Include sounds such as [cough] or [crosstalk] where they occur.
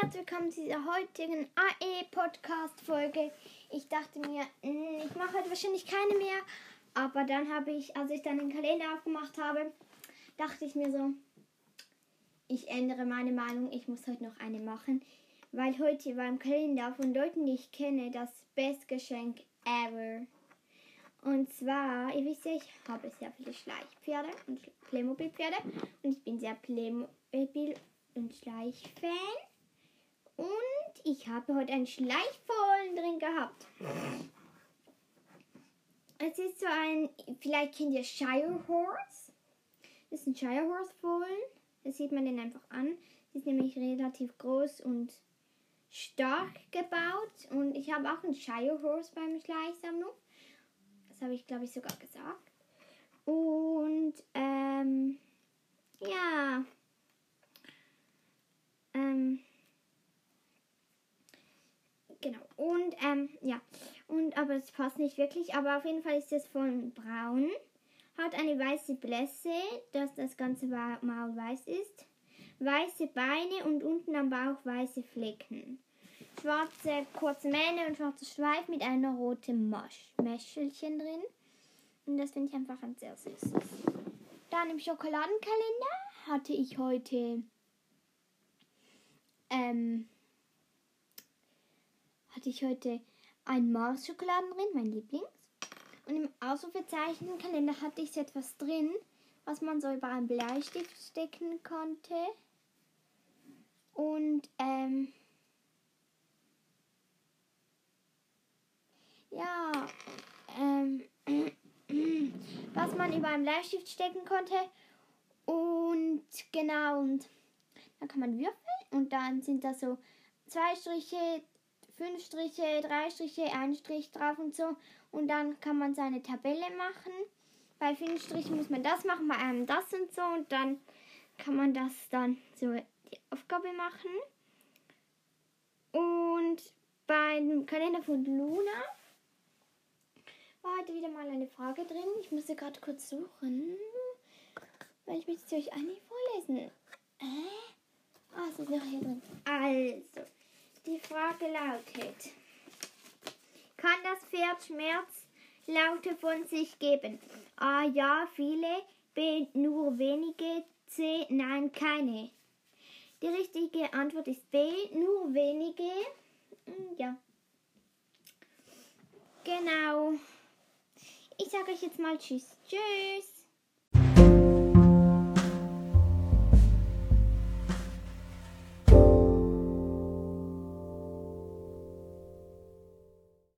herzlich willkommen zu dieser heutigen AE-Podcast-Folge. Ich dachte mir, mm, ich mache heute wahrscheinlich keine mehr. Aber dann habe ich, als ich dann den Kalender aufgemacht habe, dachte ich mir so, ich ändere meine Meinung, ich muss heute noch eine machen. Weil heute war im Kalender von Leuten, die ich kenne, das beste Geschenk ever. Und zwar, ihr wisst ja, ich habe sehr viele Schleichpferde und Playmobil-Pferde. Und ich bin sehr Playmobil- und Schleichfan. Und ich habe heute einen Schleichfohlen drin gehabt. Es ist so ein, vielleicht kennt ihr Shire Horse. Das ist ein Shire Horse Fohlen. Das sieht man den einfach an. Sie ist nämlich relativ groß und stark gebaut. Und ich habe auch einen Shire Horse beim Schleichsammlung. Das habe ich, glaube ich, sogar gesagt. Und ähm, ja. Ähm, genau. Und ähm, ja. Und aber es passt nicht wirklich. Aber auf jeden Fall ist es von Braun. Hat eine weiße Blässe, dass das ganze Maul weiß ist. Weiße Beine und unten am Bauch weiße Flecken. Schwarze kurze Mähne und schwarzer Schweif mit einer roten Masch Mäschelchen drin. Und das finde ich einfach ein sehr süßes. Dann im Schokoladenkalender hatte ich heute ähm, hatte ich heute ein Mars-Schokoladen drin, mein Lieblings. Und im Ausrufezeichenkalender hatte ich so etwas drin, was man so über einen Bleistift stecken konnte. Und ähm, ja, ähm, [clears throat] was man über einen Bleistift stecken konnte. Und genau, und dann kann man würfeln und dann sind da so zwei Striche, fünf Striche, drei Striche, ein Strich drauf und so. Und dann kann man seine Tabelle machen. Bei fünf Strichen muss man das machen, bei einem das und so. Und dann kann man das dann so die Aufgabe machen. Und beim Kalender von Luna war heute wieder mal eine Frage drin. Ich muss sie gerade kurz suchen, weil ich möchte sie euch eigentlich vorlesen. Hä? Ah, es ist noch hier drin. Also, die Frage lautet: Kann das Pferd Schmerzlaute von sich geben? A. Ja, viele. B. Nur wenige. C. Nein, keine. Die richtige Antwort ist B. Nur wenige. Hm, ja. Genau. Ich sage euch jetzt mal Tschüss. Tschüss.